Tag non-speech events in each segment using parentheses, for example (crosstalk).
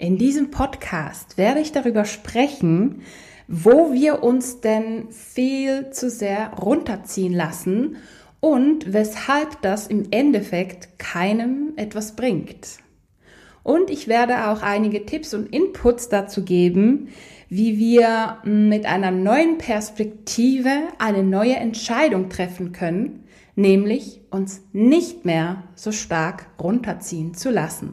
In diesem Podcast werde ich darüber sprechen, wo wir uns denn viel zu sehr runterziehen lassen und weshalb das im Endeffekt keinem etwas bringt. Und ich werde auch einige Tipps und Inputs dazu geben, wie wir mit einer neuen Perspektive eine neue Entscheidung treffen können, nämlich uns nicht mehr so stark runterziehen zu lassen.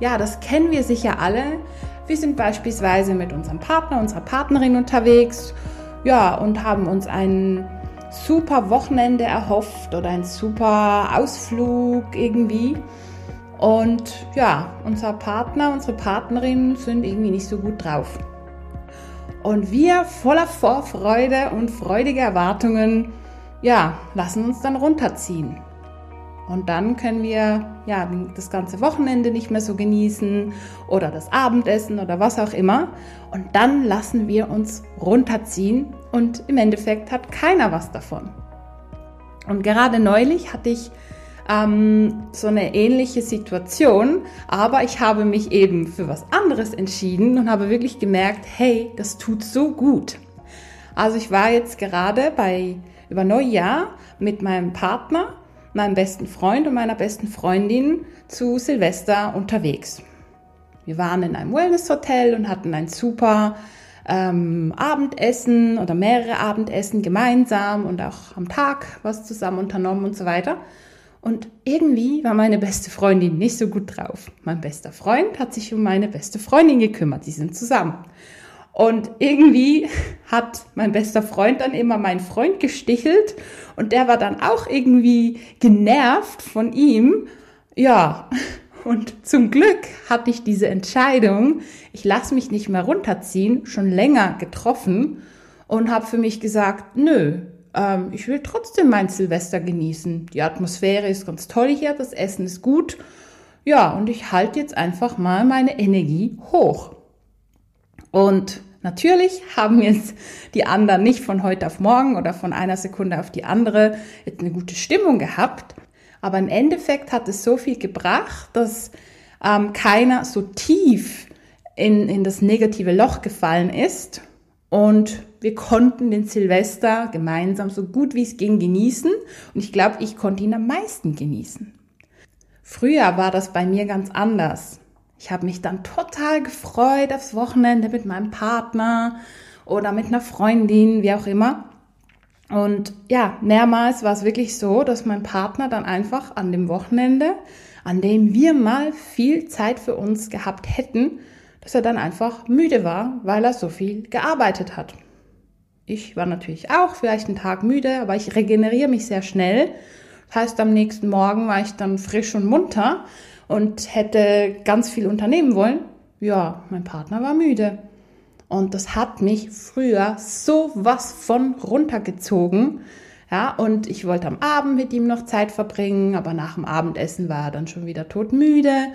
Ja, das kennen wir sicher alle. Wir sind beispielsweise mit unserem Partner, unserer Partnerin unterwegs, ja, und haben uns ein super Wochenende erhofft oder ein super Ausflug irgendwie. Und ja, unser Partner, unsere Partnerin sind irgendwie nicht so gut drauf. Und wir voller Vorfreude und freudiger Erwartungen, ja, lassen uns dann runterziehen. Und dann können wir ja das ganze Wochenende nicht mehr so genießen oder das Abendessen oder was auch immer. Und dann lassen wir uns runterziehen und im Endeffekt hat keiner was davon. Und gerade neulich hatte ich ähm, so eine ähnliche Situation, aber ich habe mich eben für was anderes entschieden und habe wirklich gemerkt, hey, das tut so gut. Also ich war jetzt gerade bei über Neujahr mit meinem Partner meinem besten Freund und meiner besten Freundin zu Silvester unterwegs. Wir waren in einem Wellness-Hotel und hatten ein super ähm, Abendessen oder mehrere Abendessen gemeinsam und auch am Tag was zusammen unternommen und so weiter. Und irgendwie war meine beste Freundin nicht so gut drauf. Mein bester Freund hat sich um meine beste Freundin gekümmert. Sie sind zusammen. Und irgendwie hat mein bester Freund dann immer meinen Freund gestichelt und der war dann auch irgendwie genervt von ihm. Ja, und zum Glück hatte ich diese Entscheidung, ich lasse mich nicht mehr runterziehen, schon länger getroffen und habe für mich gesagt, nö, ähm, ich will trotzdem mein Silvester genießen. Die Atmosphäre ist ganz toll hier, das Essen ist gut. Ja, und ich halte jetzt einfach mal meine Energie hoch. Und Natürlich haben jetzt die anderen nicht von heute auf morgen oder von einer Sekunde auf die andere eine gute Stimmung gehabt, aber im Endeffekt hat es so viel gebracht, dass ähm, keiner so tief in, in das negative Loch gefallen ist und wir konnten den Silvester gemeinsam so gut wie es ging genießen und ich glaube, ich konnte ihn am meisten genießen. Früher war das bei mir ganz anders. Ich habe mich dann total gefreut aufs Wochenende mit meinem Partner oder mit einer Freundin, wie auch immer. Und ja, mehrmals war es wirklich so, dass mein Partner dann einfach an dem Wochenende, an dem wir mal viel Zeit für uns gehabt hätten, dass er dann einfach müde war, weil er so viel gearbeitet hat. Ich war natürlich auch vielleicht einen Tag müde, aber ich regeneriere mich sehr schnell. Das heißt, am nächsten Morgen war ich dann frisch und munter und hätte ganz viel unternehmen wollen. Ja, mein Partner war müde. Und das hat mich früher so was von runtergezogen. Ja, und ich wollte am Abend mit ihm noch Zeit verbringen, aber nach dem Abendessen war er dann schon wieder todmüde.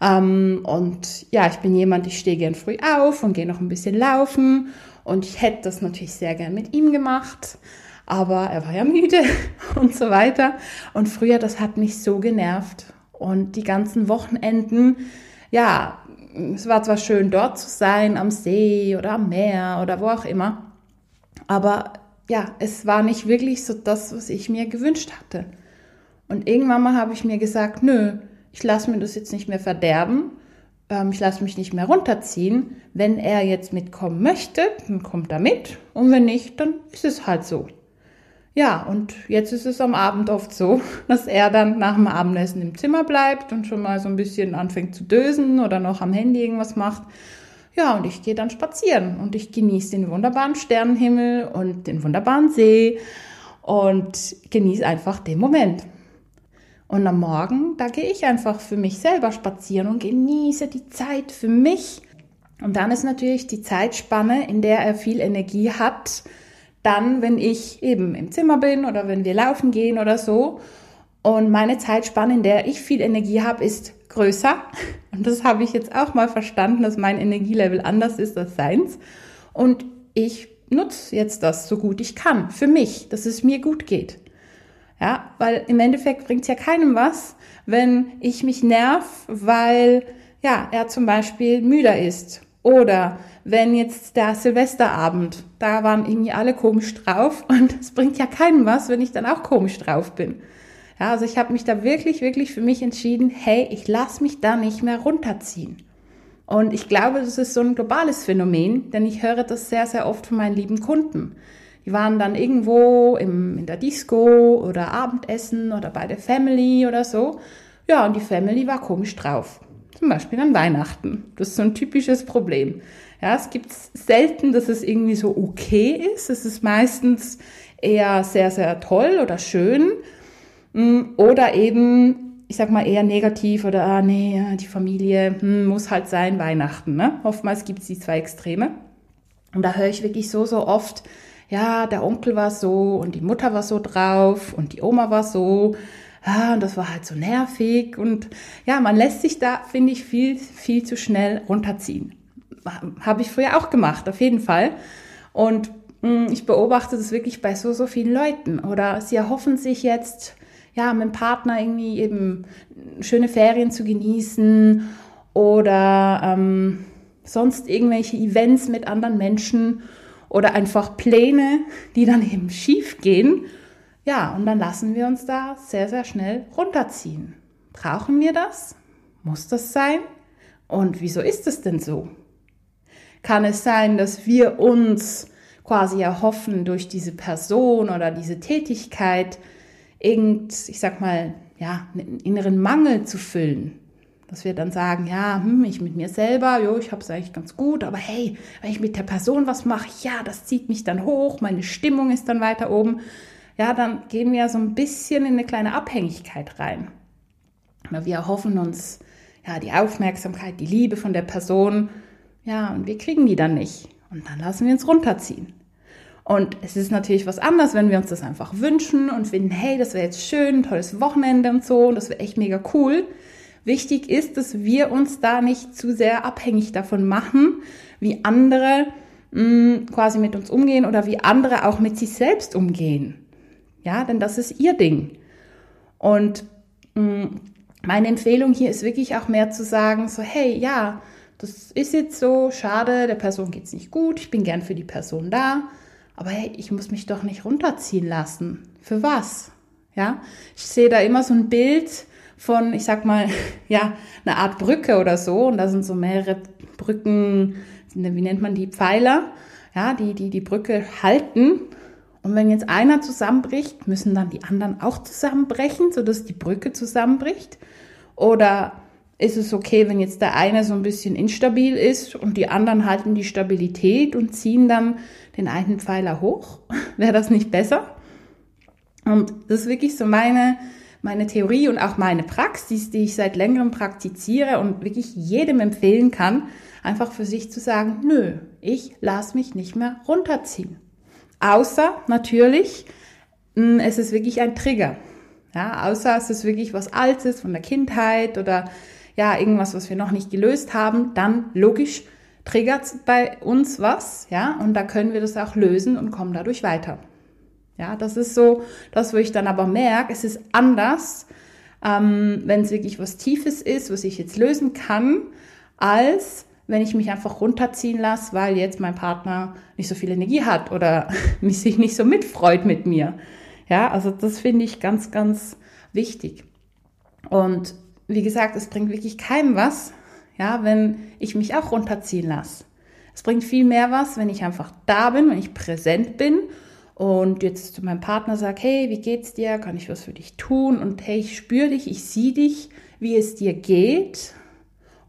Ähm, und ja, ich bin jemand, ich stehe gern früh auf und gehe noch ein bisschen laufen. Und ich hätte das natürlich sehr gern mit ihm gemacht. Aber er war ja (laughs) müde und so weiter. Und früher, das hat mich so genervt. Und die ganzen Wochenenden, ja, es war zwar schön dort zu sein, am See oder am Meer oder wo auch immer, aber ja, es war nicht wirklich so das, was ich mir gewünscht hatte. Und irgendwann mal habe ich mir gesagt, nö, ich lasse mir das jetzt nicht mehr verderben, ähm, ich lasse mich nicht mehr runterziehen. Wenn er jetzt mitkommen möchte, dann kommt er mit und wenn nicht, dann ist es halt so. Ja, und jetzt ist es am Abend oft so, (laughs) dass er dann nach dem Abendessen im Zimmer bleibt und schon mal so ein bisschen anfängt zu dösen oder noch am Handy irgendwas macht. Ja, und ich gehe dann spazieren und ich genieße den wunderbaren Sternenhimmel und den wunderbaren See und genieße einfach den Moment. Und am Morgen, da gehe ich einfach für mich selber spazieren und genieße die Zeit für mich. Und dann ist natürlich die Zeitspanne, in der er viel Energie hat, dann, wenn ich eben im Zimmer bin oder wenn wir laufen gehen oder so. Und meine Zeitspanne, in der ich viel Energie habe, ist größer. (laughs) Und das habe ich jetzt auch mal verstanden, dass mein Energielevel anders ist als seins. Und ich nutze jetzt das so gut ich kann für mich, dass es mir gut geht. Ja, weil im Endeffekt bringt es ja keinem was, wenn ich mich nerv, weil ja, er zum Beispiel müder ist. Oder wenn jetzt der Silvesterabend, da waren irgendwie alle komisch drauf (laughs) und es bringt ja keinem was, wenn ich dann auch komisch drauf bin. Ja, also ich habe mich da wirklich, wirklich für mich entschieden, hey, ich lasse mich da nicht mehr runterziehen. Und ich glaube, das ist so ein globales Phänomen, denn ich höre das sehr, sehr oft von meinen lieben Kunden. Die waren dann irgendwo im, in der Disco oder Abendessen oder bei der Family oder so. Ja, und die Family war komisch drauf. Zum Beispiel an Weihnachten. Das ist so ein typisches Problem. Ja, es gibt selten, dass es irgendwie so okay ist. Es ist meistens eher sehr, sehr toll oder schön. Mm, oder eben ich sag mal, eher negativ oder, ah, nee, die Familie hm, muss halt sein, Weihnachten. Ne? Oftmals gibt es die zwei Extreme. Und da höre ich wirklich so, so oft, ja, der Onkel war so und die Mutter war so drauf und die Oma war so. Ah, und das war halt so nervig. Und ja, man lässt sich da, finde ich, viel, viel zu schnell runterziehen. Habe ich früher auch gemacht, auf jeden Fall. Und mh, hm, ich beobachte das wirklich bei so, so vielen Leuten. Oder sie erhoffen sich jetzt, ja, mit dem Partner irgendwie eben schöne Ferien zu genießen oder ähm, sonst irgendwelche Events mit anderen Menschen oder einfach Pläne, die dann eben schief gehen. Ja, und dann lassen wir uns da sehr, sehr schnell runterziehen. Brauchen wir das? Muss das sein? Und wieso ist es denn so? Kann es sein, dass wir uns quasi erhoffen durch diese Person oder diese Tätigkeit, irgend, ich sag mal, ja, einen inneren Mangel zu füllen. Dass wir dann sagen, ja, hm, ich mit mir selber, jo, ich habe es eigentlich ganz gut, aber hey, wenn ich mit der Person was mache, ja, das zieht mich dann hoch, meine Stimmung ist dann weiter oben. Ja, dann gehen wir so ein bisschen in eine kleine Abhängigkeit rein. Wir erhoffen uns ja die Aufmerksamkeit, die Liebe von der Person, ja, und wir kriegen die dann nicht. Und dann lassen wir uns runterziehen. Und es ist natürlich was anderes, wenn wir uns das einfach wünschen und finden, hey, das wäre jetzt schön, tolles Wochenende und so, und das wäre echt mega cool. Wichtig ist, dass wir uns da nicht zu sehr abhängig davon machen, wie andere mh, mm, quasi mit uns umgehen oder wie andere auch mit sich selbst umgehen. Ja, denn das ist ihr Ding. Und mm, meine Empfehlung hier ist wirklich auch mehr zu sagen, so, hey, ja, das ist jetzt so, schade, der Person geht's nicht gut, ich bin gern für die Person da aber hey, ich muss mich doch nicht runterziehen lassen. Für was? Ja, ich sehe da immer so ein Bild von, ich sag mal, (laughs) ja, eine Art Brücke oder so. Und da sind so mehrere Brücken, wie nennt man die Pfeiler, ja, die, die die Brücke halten. Und wenn jetzt einer zusammenbricht, müssen dann die anderen auch zusammenbrechen, sodass die Brücke zusammenbricht? Oder ist es okay, wenn jetzt der eine so ein bisschen instabil ist und die anderen halten die Stabilität und ziehen dann den einen Pfeiler hoch? (laughs) Wäre das nicht besser? Und das ist wirklich so meine, meine Theorie und auch meine Praxis, die ich seit längerem praktiziere und wirklich jedem empfehlen kann, einfach für sich zu sagen, nö, ich lasse mich nicht mehr runterziehen. Außer natürlich, hm, es ist wirklich ein Trigger. Ja, außer es ist wirklich was Altes von der Kindheit oder ja, irgendwas, was wir noch nicht gelöst haben, dann logisch triggert bei uns was, ja, und da können wir das auch lösen und kommen dadurch weiter. Ja, das ist so das, wo ich dann aber merke, es ist anders, ähm, wenn es wirklich was Tiefes ist, was ich jetzt lösen kann, als wenn ich mich einfach runterziehen lasse, weil jetzt mein Partner nicht so viel Energie hat oder (laughs) mich sich nicht so mitfreut mit mir. Ja, also das finde ich ganz, ganz wichtig. Und wie gesagt, es bringt wirklich keinem was, ja, wenn ich mich auch runterziehen lasse. Es bringt viel mehr was, wenn ich einfach da bin, wenn ich präsent bin und jetzt zu meinem Partner sage, hey, wie geht's dir? Kann ich was für dich tun? Und hey, ich spüre dich, ich sehe dich, wie es dir geht.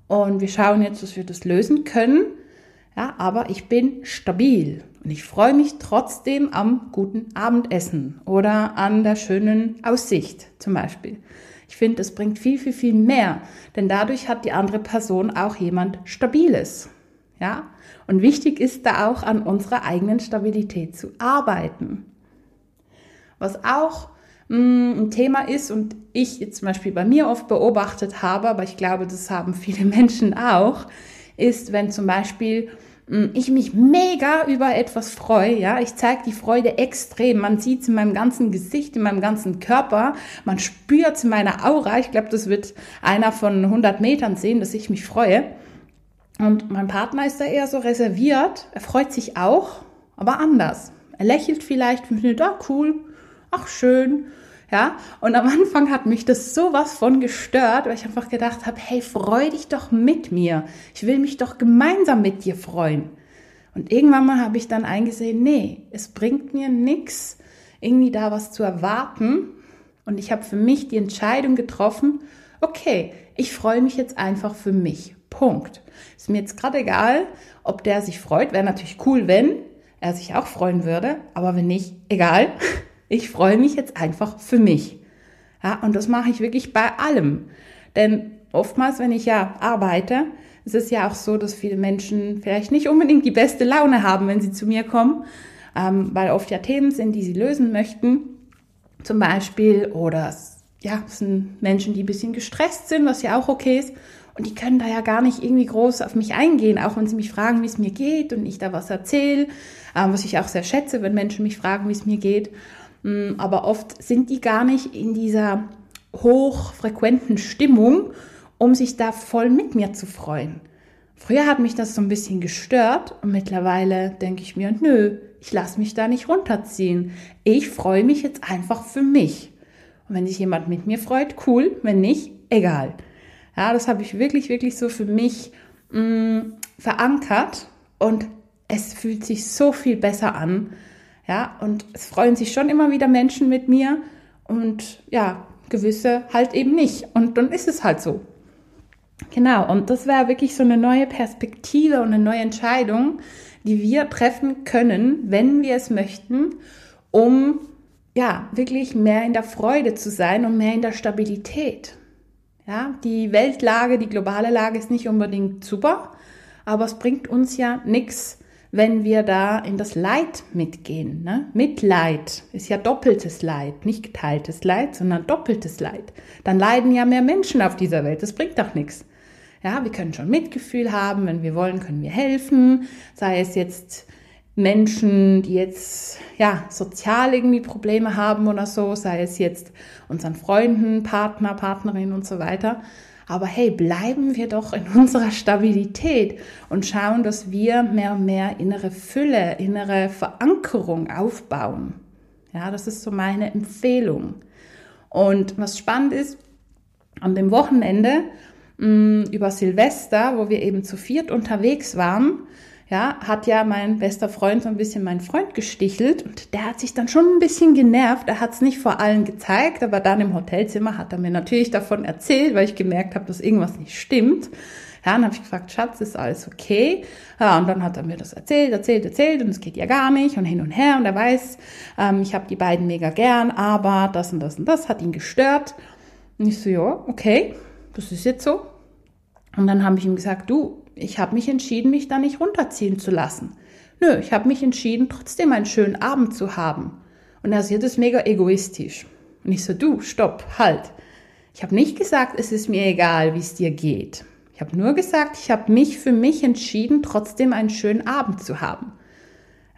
Und wir schauen jetzt, dass wir das lösen können. Ja, aber ich bin stabil und ich freue mich trotzdem am guten Abendessen oder an der schönen Aussicht zum Beispiel. Ich finde, es bringt viel, viel, viel mehr, denn dadurch hat die andere Person auch jemand Stabiles. Ja? Und wichtig ist da auch an unserer eigenen Stabilität zu arbeiten. Was auch ein Thema ist und ich zum Beispiel bei mir oft beobachtet habe, aber ich glaube, das haben viele (laughs) Menschen auch, ist, wenn zum Beispiel hm, ich mich mega über etwas freue, ja, ich zeige die Freude extrem, man sieht es in meinem ganzen Gesicht, in meinem ganzen Körper, man spürt es in meiner Aura, ich glaube, das wird einer von 100 Metern sehen, dass ich mich freue. Und mein Partner ist da eher so reserviert, er freut sich auch, aber anders. Er lächelt vielleicht, findet, ah, cool, ach schön, ja, und am Anfang hat mich das sowas von gestört, weil ich einfach gedacht habe, hey, freu dich doch mit mir. Ich will mich doch gemeinsam mit dir freuen. Und irgendwann mal habe ich dann eingesehen, nee, es bringt mir nichts, irgendwie da was zu erwarten. Und ich habe für mich die Entscheidung getroffen, okay, ich freue mich jetzt einfach für mich. Punkt. Ist mir jetzt gerade egal, ob der sich freut. Wäre natürlich cool, wenn er sich auch freuen würde. Aber wenn nicht, egal. (laughs) Ich freue mich jetzt einfach für mich. Ja, und das mache ich wirklich bei allem. Denn oftmals, wenn ich ja arbeite, ist es ja auch so, dass viele Menschen vielleicht nicht unbedingt die beste Laune haben, wenn sie zu mir kommen, ähm, weil oft ja Themen sind, die sie lösen möchten, zum Beispiel, oder ja, es sind Menschen, die ein bisschen gestresst sind, was ja auch okay ist. Und die können da ja gar nicht irgendwie groß auf mich eingehen, auch wenn sie mich fragen, wie es mir geht und ich da was erzähle, ähm, was ich auch sehr schätze, wenn Menschen mich fragen, wie es mir geht. Mm, aber oft sind die gar nicht in dieser hochfrequenten Stimmung, um sich da voll mit mir zu freuen. Früher hat mich das so ein bisschen gestört und mittlerweile denke ich mir, nö, ich lasse mich da nicht runterziehen. Ich freue mich jetzt einfach für mich. Und wenn sich jemand mit mir freut, cool, wenn nicht, egal. Ja, das habe ich wirklich, wirklich so für mich mh, mm, verankert und es fühlt sich so viel besser an, ja, und es freuen sich schon immer wieder Menschen mit mir und ja, gewisse halt eben nicht. Und dann ist es halt so. Genau, und das wäre wirklich so eine neue Perspektive und eine neue Entscheidung, die wir treffen können, wenn wir es möchten, um ja, wirklich mehr in der Freude zu sein und mehr in der Stabilität. Ja, die Weltlage, die globale Lage ist nicht unbedingt super, aber es bringt uns ja nichts, wenn wir da in das Leid mitgehen. Ne? Mitleid ist ja doppeltes Leid, nicht geteiltes Leid, sondern doppeltes Leid. Dann leiden ja mehr Menschen auf dieser Welt. Das bringt doch nichts. Ja, wir können schon Mitgefühl haben, wenn wir wollen, können wir helfen. Sei es jetzt Menschen, die jetzt ja sozial irgendwie Probleme haben oder so, sei es jetzt unseren Freunden, Partner, Partnerin und so weiter. Aber hey, bleiben wir doch in (laughs) unserer Stabilität und schauen, dass wir mehr und mehr innere Fülle, innere Verankerung aufbauen. Ja, das ist so meine Empfehlung. Und was spannend ist, an dem Wochenende mh, mm, über Silvester, wo wir eben zu viert unterwegs waren, ja, hat ja mein bester Freund so ein bisschen meinen Freund gestichelt und der hat sich dann schon ein bisschen genervt. Er hat es nicht vor allen gezeigt, aber dann im Hotelzimmer hat er mir natürlich davon erzählt, weil ich gemerkt habe, dass irgendwas nicht stimmt. Ja, dann habe ich gefragt, Schatz, ist alles okay? Ja, und dann hat er mir das erzählt, erzählt, erzählt und es geht ja gar nicht und hin und her und er weiß, ähm, ich habe die beiden mega gern, aber das und das und das hat ihn gestört. Und ich so, ja, okay, das ist jetzt so. Und dann habe ich ihm gesagt, du, ich habe mich entschieden, mich da nicht runterziehen zu lassen. Nö, ich habe mich entschieden, trotzdem einen schönen Abend zu haben. Und er sieht es mega egoistisch. Und ich so, du, stopp, halt. Ich habe nicht gesagt, es ist mir egal, wie es dir geht. Ich habe nur gesagt, ich habe mich für mich entschieden, trotzdem einen schönen Abend zu haben.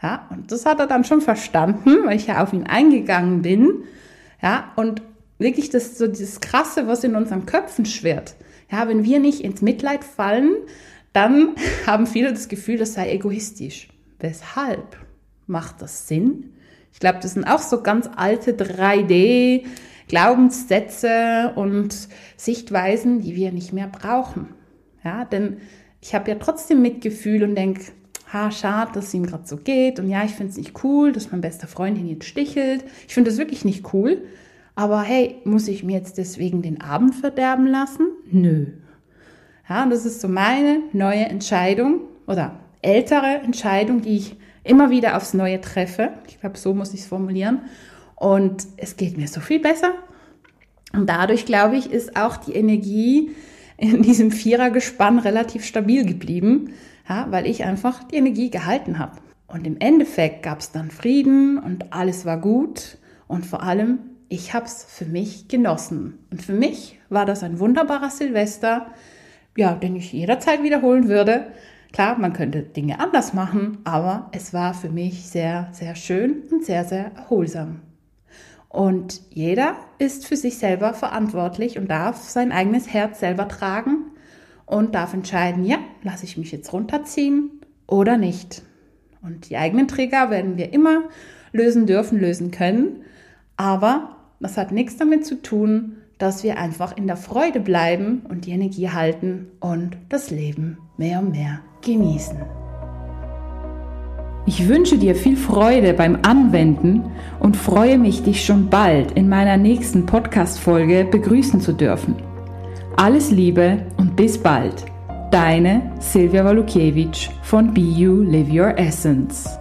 Ja, und das hat er dann schon verstanden, weil ich ja auf ihn eingegangen bin. Ja, und wirklich das so dieses Krasse, was in unseren Köpfen schwirrt. Ja, wenn wir nicht ins Mitleid fallen, dann (laughs) haben viele das Gefühl, das sei egoistisch. Weshalb? Macht das Sinn? Ich glaube, das sind auch so ganz alte 3D Glaubenssätze und Sichtweisen, die wir nicht mehr brauchen. Ja, denn ich habe ja trotzdem Mitgefühl und denke, ha, schade, dass es ihm gerade so geht. Und ja, ich finde es nicht cool, dass mein bester Freund ihn jetzt stichelt. Ich finde das wirklich nicht cool. Aber hey, muss ich mir jetzt deswegen den Abend verderben lassen? Nö. Ja, und das ist so meine neue Entscheidung oder ältere Entscheidung, die ich immer wieder aufs Neue treffe. Ich glaube, so muss ich es formulieren. Und es geht mir so viel besser. Und dadurch, glaube ich, ist auch die Energie in diesem Vierergespann relativ stabil geblieben, ja, weil ich einfach die Energie gehalten habe. Und im Endeffekt gab es dann Frieden und alles war gut und vor allem, ich habe es für mich genossen. Und für mich war das ein wunderbarer Silvester, ja, den ich jederzeit wiederholen würde. Klar, man könnte Dinge anders machen, aber es war für mich sehr, sehr schön und sehr, sehr erholsam. Und jeder ist für sich selber verantwortlich und darf sein eigenes Herz selber tragen und darf entscheiden, ja, lasse ich mich jetzt runterziehen oder nicht. Und die eigenen Trigger werden wir immer lösen dürfen, lösen können. Aber das hat nichts damit zu tun, dass wir einfach in der Freude bleiben und die Energie halten und das Leben mehr und mehr genießen. Ich wünsche dir viel Freude beim Anwenden und freue mich, dich schon bald in meiner nächsten Podcast-Folge begrüßen zu dürfen. Alles Liebe und bis bald. Deine Silvia Walukiewicz von Be You Live Your Essence.